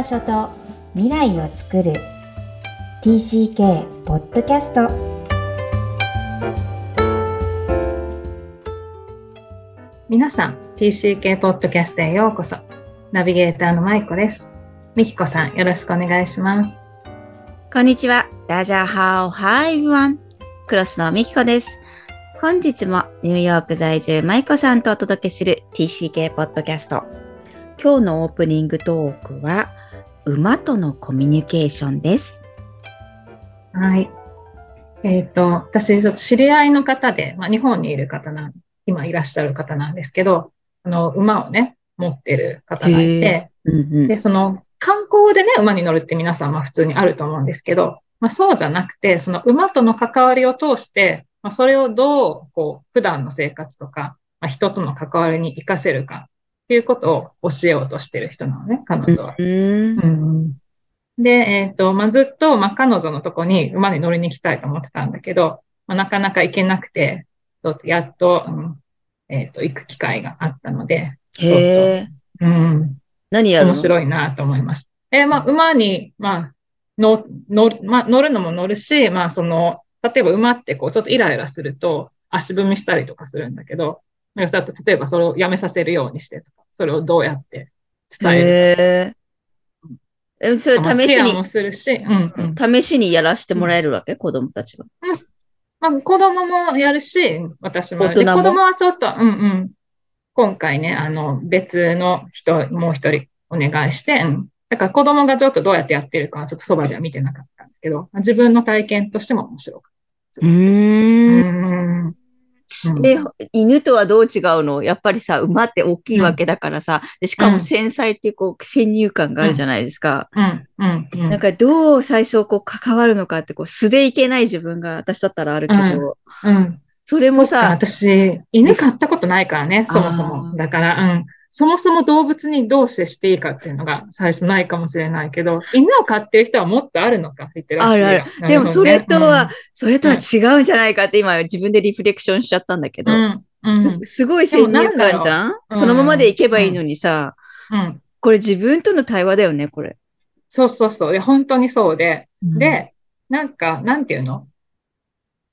場所と未来を作る TCK ポッドキャスト皆さん TCK ポッドキャストへようこそナビゲーターのまいこですみきこさんよろしくお願いしますこんにちは。ダジャハオハイワン。クロスのみきこです。本日もニューヨーク在住マイコさんとお届けする TCK ポッドキャスト。今日のオープニングトークは、馬とのコミュニケーションです。はい。えっ、と私ちょっと知り合いの方で、まあ、日本にいる方なん今いらっしゃる方なんですけどあの馬をね持ってる方がいてうんうん。で、その観光でね、馬に乗るって皆さんまあ普通にあると思うんですけど、まあそうじゃなくて、その馬との関わりを通して、まあそれをどう、こう、普段の生活とか、まあ人との関わりに活かせるかいうことを教えようとしてる人なのね、彼女は。うんうんで、えっと、まあずっと、まあ彼女のとこに馬に乗りに行きたいと思ってたんだけど、まあなかなか行けなくて、やっと、うんえっと、行く機会があったので、へえ。うん。何やるの？面白いなと思います。えーまあ、馬に、まあ、乗、乗る、まあ、乗るのも乗るし、まあ、その、例えば馬ってこう、ちょっとイライラすると、足踏みしたりとかするんだけど、例えばそれをやめさせるようにしてとか、それをどうやって伝えるへえ。え、それ試しにするし、うん、うん。試しにやらせてもらえるわけ？子供たちが。まあ、子供もやるし、私もも？で子供はちょっと、うんうん。今回ね、あの、別の人、もう一人お願いして、うん。だから子供がちょっとどうやってやってるかはちょっとそばでは見てなかったんだけど、自分の体験としても面白かった。うんん。うんえ、犬とはどう違うの？やっぱりさ、馬って大きいわけだからさ、でしかもうん繊細っていうこう先入観があるじゃないですか。うん、うん、うん。なんかどう最初こう関わるのかってこう素でいけない自分が私だったらあるけど、うん。それもさ、私、犬飼ったことないからね、そもそも。だから、うん。そもそも動物にどう接していいかっていうのが最初ないかもしれないけど、犬を飼ってる人はもっとあるのか、リテラシーがあるある。なでもそれとは、ほそれとは違うんじゃないかって今自分でリフレクションしちゃったんだけど、うん、うん、すすごい先入観じゃん？そのままでいけばいいのにさ、うん。これ自分との対話だよね、これ。そうそうそう。で、本当にそうで、で、なんか、なんていうの？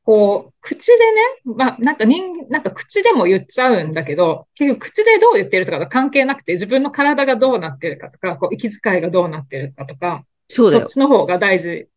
こう、口でね、まあ、なんか人、なんか口でも言っちゃうんだけど、結局口でどう言ってるとかと関係なくて、自分の体がどうなってるかとか、こう、息遣いがどうなってるかとか、そっ。ちの方が大事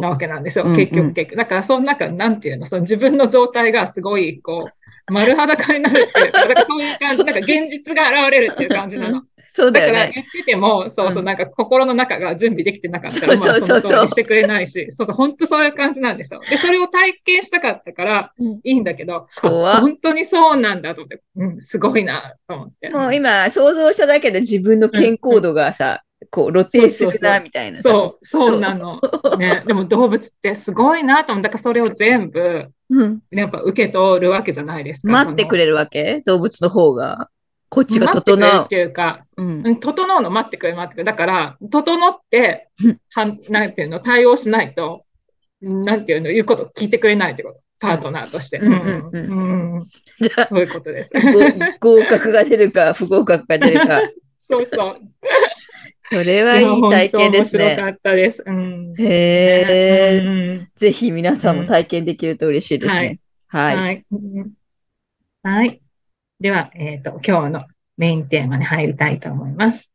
な。わけなんですよ。結局、結局。だから、その中、なんていうの、その自分の状態がすごい、こう、丸裸になるっていうか、だからそういう感じ、なんか現実が現れるっていう感じなの。そうだよね。ら言ってても、そうそうう、んなんか心の中が準備できてなかったら、そうそうそうしてくれないし、そうそう、本当そういう感じなんですよ。で、それを体験したかったからうんいいんだけど、本当にそうなんだと思って、うん、すごいなと思って。もう今想像しただけで自分の健康度がさ、こう露呈するなみたいなさ。そう、そうなの。ね、でも動物ってすごいなと思って、だからそれを全部、うんやっぱ受け取るわけじゃないですか。れ待ってくれるわけ？動物の方が。こっちが整う。ていうか、うんうん整うの待ってくれる待ってくれる。だから、整ってうん、はん、なんていうの、対応しないと、なんていうの、言うこと聞いてくれないってこと。パートナーとして。うんじゃあそういうことです。ご合格が出るか不合格が出るか。そうそう。それはいい体験ですね。面白かったです。うん。へえ、うんぜひ皆さんも体験できると嬉しいですね。はい。はい。うんはい。では、えっと、今日のメインテーマに入りたいと思います。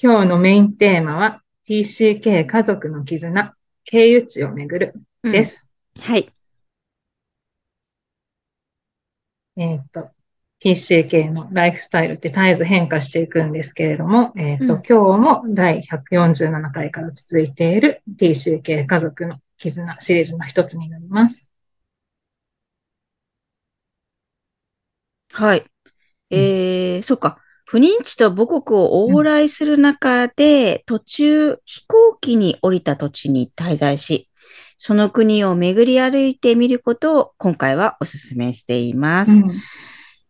今日のメインテーマは、TCK 家族の絆、経由地をめぐるうんです。はい。えっと、TCK のライフスタイルって絶えず変化していくんですけれども、えっと、うん今日も第147回から続いている TCK 家族の絆シリーズの一つになります。はい。えー、そっか。不妊地と母国を往来する中で、途中飛行機に降りた土地に滞在し、その国を巡り歩いてみることを今回はお勧めしています。うん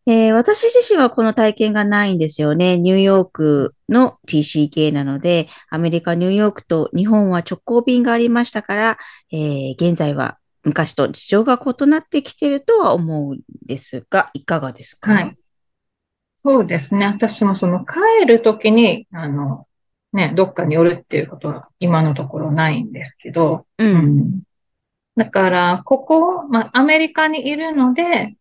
えー私自身はこの体験がないんですよね。ニューヨークの TCK なので、アメリカ、ニューヨークと日本は直行便がありましたから、えー現在は昔と事情が異なってきているとは思うんですが、いかがですか？はい。そうですね。私もその帰るときに、あの、ね、どっかに寄るっていうことは今のところないんですけど、う。うんんだから、ここ、まあ、アメリカにいるので、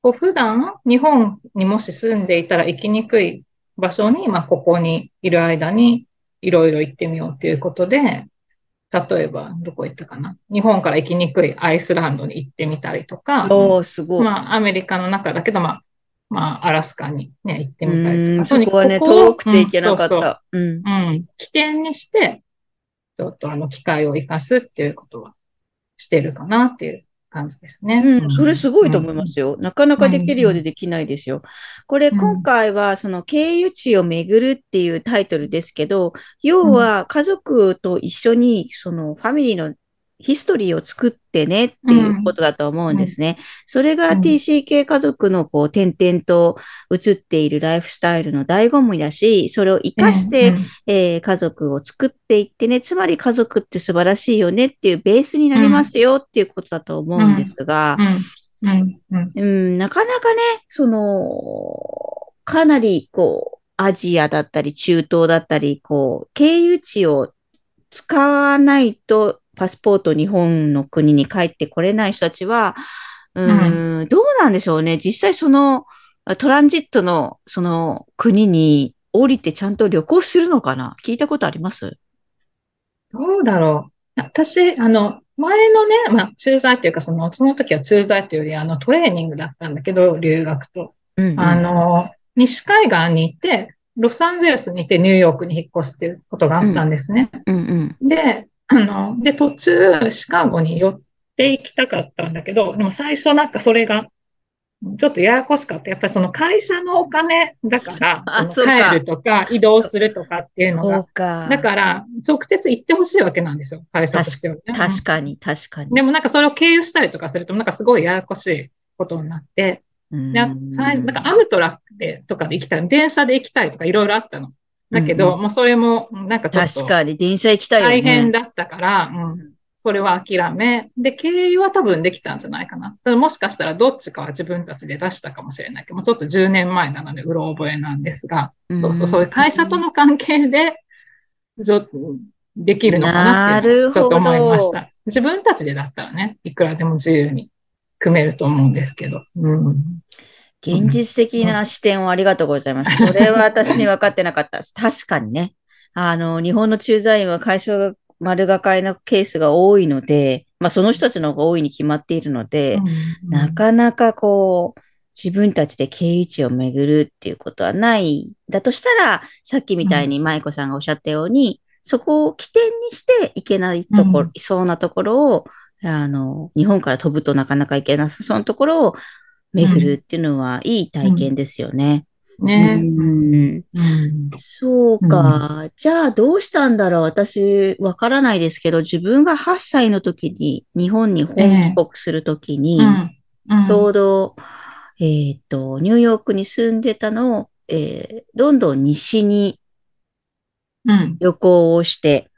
こう普段、日本にもし住んでいたら行きにくい場所に、まあ、ここにいる間に、いろいろ行ってみようということで、例えば、どこ行ったかな？日本から行きにくいアイスランドに行ってみたりとか、おー、すごい。まあ、アメリカの中だけど、まあ、まあ、アラスカにね、行ってみたりとか。うん、そこはね、とにかく遠くて行けなかった。うん。うん、起点にして、ちょっとあの機会を生かすっていうことはしてるかなっていう感じですね。うん、それすごいと思いますよ。なかなかできるようでできないですよ。これ、うん今回は、その経由地を巡るっていうタイトルですけど、要は家族と一緒に、そのファミリーのヒストリーを作ってねっていうことだと思うんですね。それがうん。TCK 家族のこう、点々と映っているライフスタイルの醍醐味だし、それを活かして、えー家族を作っていってね、つまり家族って素晴らしいよねっていうベースになりますよっていうことだと思うんですが、うん、うん、うん、うん、なかなかね、その、かなりこう、アジアだったり中東だったり、こう、経由地を使わないとパスポート日本の国に帰ってこれない人たちは、うん、どうなんでしょうね。実際そのトランジットのその国に降りてちゃんと旅行するのかな？聞いたことあります？どうだろう。私、あの、前のね、まあ、駐在っていうか、その、その時は駐在というより、あの、トレーニングだったんだけど、留学と。うんうんあの、西海岸にいて、ロサンゼルスにいてニューヨークに引っ越すっていうことがあったんですね。うんうんで、あの、で、途中、シカゴに寄って行きたかったんだけど、でも最初なんかそれが、ちょっとややこしかった。やっぱりその会社のお金だから、帰るとか移動するとかっていうのが、か。だから直接行ってほしいわけなんですよ、会社としてはね。確かに、確かに。でもなんかそれを経由したりとかすると、なんかすごいややこしいことになって、最なんかアムトラックでとかで行きたい、電車で行きたいとかいろいろあったの。だけど、うんもうそれもなんかちょっと確かに、電車行きたいよね。大変だったから、うん、それは諦め。で、経由は多分できたんじゃないかな。ただもしかしたらどっちかは自分たちで出したかもしれないけど、もうちょっと10年前なので、うろ覚えなんですが、うんそうそう、そういう会社との関係で、ちょっとできるのかなっていうのをちょっと思いました。自分たちでだったらね、いくらでも自由に組めると思うんですけど。うん。現実的な視点をありがとうございます。それは私に分かってなかった。確かにね。あの、日本の駐在員は会社が丸がかりのケースが多いので、まあその人たちの方が多いに決まっているので、なかなかこう、自分たちで経由地を巡るっていうことはない。だとしたら、さっきみたいに舞子さんがおっしゃったように、そこを起点にしていけないところ、うんいそうなところを、あの、日本から飛ぶとなかなか行けなさそうなところを巡るっていうのは、いい体験ですよね。ね。うん。うん。そうか。じゃあどうしたんだろう。私、わからないですけど、自分が8歳の時に日本に本帰国する時に、うん。うん。ちょうど、えーっと、ニューヨークに住んでたのを、えーどんどん西にうん。旅行をして、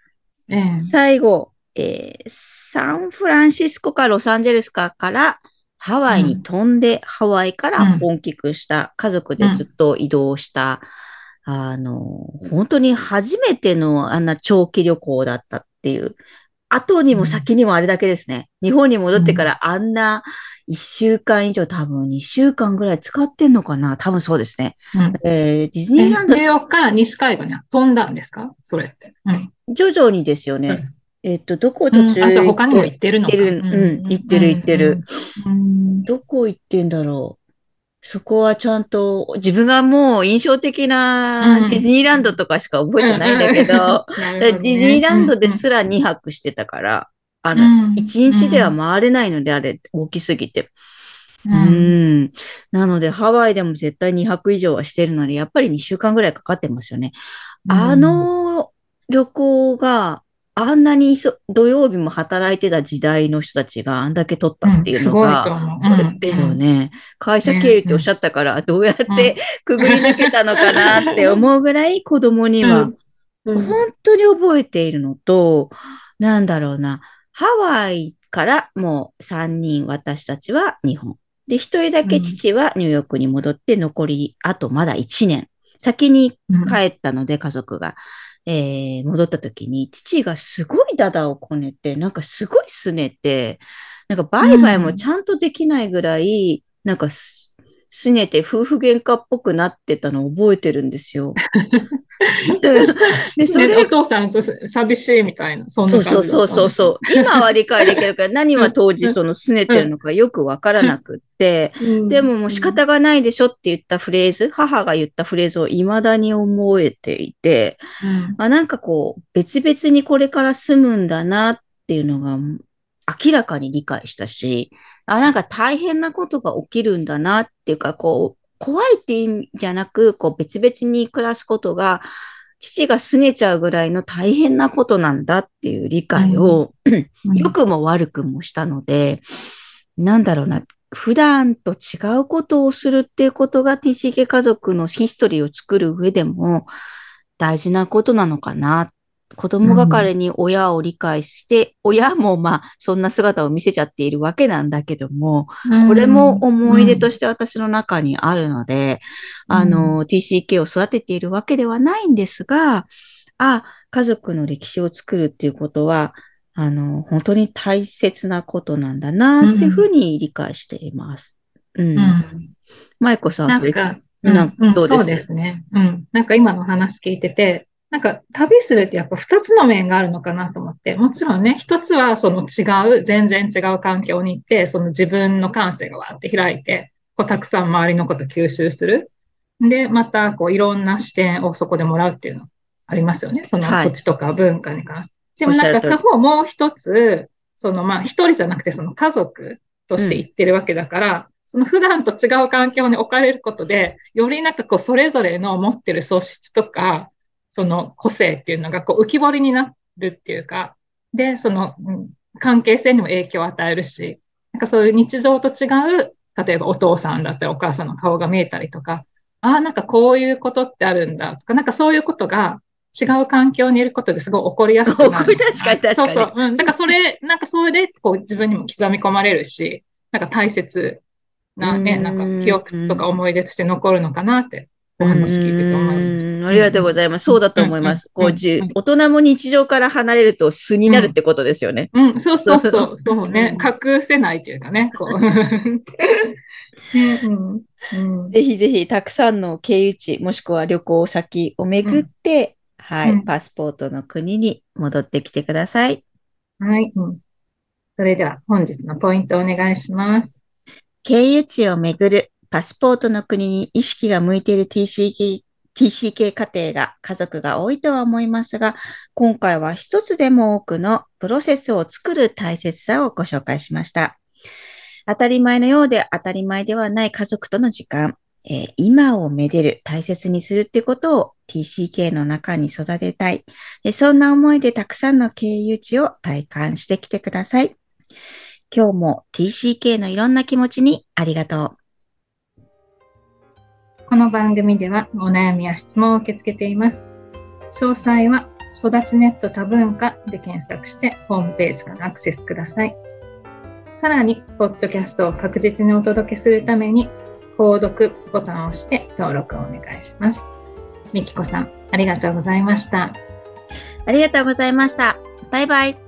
ええ。最後、えーサンフランシスコかロサンゼルスかからハワイに飛んで、ハワイから本帰国した、家族でずっと移動した、あの、本当に初めてのあんな長期旅行だったっていう、後にも先にもあれだけですね。日本に戻ってからあんな一週間以上多分2週間ぐらい使ってんのかな多分そうですね。うんえーディズニえーランドニューヨークから西海岸に飛んだんですか？それって。うん。徐々にですよね。うんえっと、どこうん。途中あ、じゃあ他にも行ってるのか。行ってる。うん。行ってる行ってる。うん。どこ行ってんだろう。そこはちゃんと、自分がもう印象的うなん。ディズニーランドとかしか覚えてないんだけど、ディズニーランドですら2泊してたから、あの、うん。1日では回れないので、あれ、大きすぎて。ううん。ん。なので、ハワイでも絶対2泊以上はしてるので、やっぱり2週間ぐらいかかってますよね。あの旅行があんなにそ土曜日も働いてた時代の人たちがあんだけ取ったっていうのすごいとが、思う。これだよね。会社経由っておっしゃったから、どうやってくぐり抜けたのかなって思うぐらい子供にはうん。うん本当に覚えているのと、なんだろうな、ハワイからもう3人私たちは日本。で、1人だけ父はニューヨークに戻って残り、あとまだ1年。先に帰ったので、家族が。えー戻った時に、父がすごいダダをこねて、なんかすごい拗ねて、なんかバイバイもちゃんとできないぐらい、なんかす、拗ねて夫婦喧嘩っぽくなってたのを覚えてるんですよ。で、そねれお父さんそ寂しいみたいな、そんなそうそうそうそう。今は理解できるから、何は当時その拗ねてるのかよくわからなくって、うん。でももう仕方がないでしょって言ったフレーズ、母が言ったフレーズを未だに思えていて、うん。あ、なんかこう、別々にこれから住むんだなっていうのが明らかに理解したし、あ、なんか大変なことが起きるんだなっていうか、こう、怖いっていう意味じゃなく、こう別々に暮らすことが、父が拗ねちゃうぐらいの大変なことなんだっていう理解を、良くも悪くもしたので、なんだろうな、普段と違うことをするっていうことが TCK 家族のヒストリーを作る上でも大事なことなのかな。子供が彼に親を理解して、親もまあそんな姿を見せちゃっているわけなんだけども、これも思い出として私の中にあるので、うんあの、TCK を育てているわけではないんですが、あ、家族の歴史を作るっていうことは、あの、本当に大切なことなんだなっていうふうに理解しています。うん。うん舞子さん、それ、なんか、うんどうです？そうですね。うん。なんか今の話聞いてて、なんか旅するってやっぱ二つの面があるのかなと思って、もちろんね、一つはその違う、全然違う環境に行って、その自分の感性がわーって開いて、こうたくさん周りのこと吸収する。で、またこういろんな視点をそこでもらうっていうのありますよね。そのはい土地とか文化に関して。でもなんか他方もう一つ、そのまあ一人じゃなくてその家族として行ってるわけだから、その普段と違う環境に置かれることで、よりなんかこうそれぞれの持ってる素質とか、その個性っていうのがこう浮き彫りになるっていうか、で、その、うん関係性にも影響を与えるし、なんかそういう日常と違う、例えばお父さんだったりお母さんの顔が見えたりとか、ああ、なんかこういうことってあるんだとか、なんかそういうことが違う環境にいることですごい起こりやすくなる。確かに確かにそうそう。うん。だからそれ、なんかそれでこう自分にも刻み込まれるし、なんか大切なね、うんなんか記憶とか思い出として残るのかなってお話聞いてて思いましうんありがとうございます。そうだと思います。うんこう、大人も日常から離れると素になるってことですよね。た。うん、そうそうそう、そうねう。隠せないというかね、こう。ねうんうんぜひぜひたくさんの経由地、もしくは旅行先を巡って、はい、うんパスポートの国に戻ってきてください。はい。うんそれでは本日のポイントをお願いします。経由地を巡るパスポートの国に意識が向いている TCK, TCK 家庭が家族が多いとは思いますが、今回は一つでも多くのプロセスを作る大切さをご紹介しました。当たり前のようで当たり前ではない家族との時間、えー今をめでる、大切にするってことを TCK の中に育てたい。そんな思いでたくさんの経由地を体感してきてください。今日も TCK のいろんな気持ちにありがとう。この番組ではお悩みや質問を受け付けています。詳細は育ちネット多文化で検索してホームページからアクセスください。さらに、ポッドキャストを確実にお届けするために、購読ボタンを押して登録をお願いします。みきこさん、ありがとうございました。ありがとうございました。バイバイ。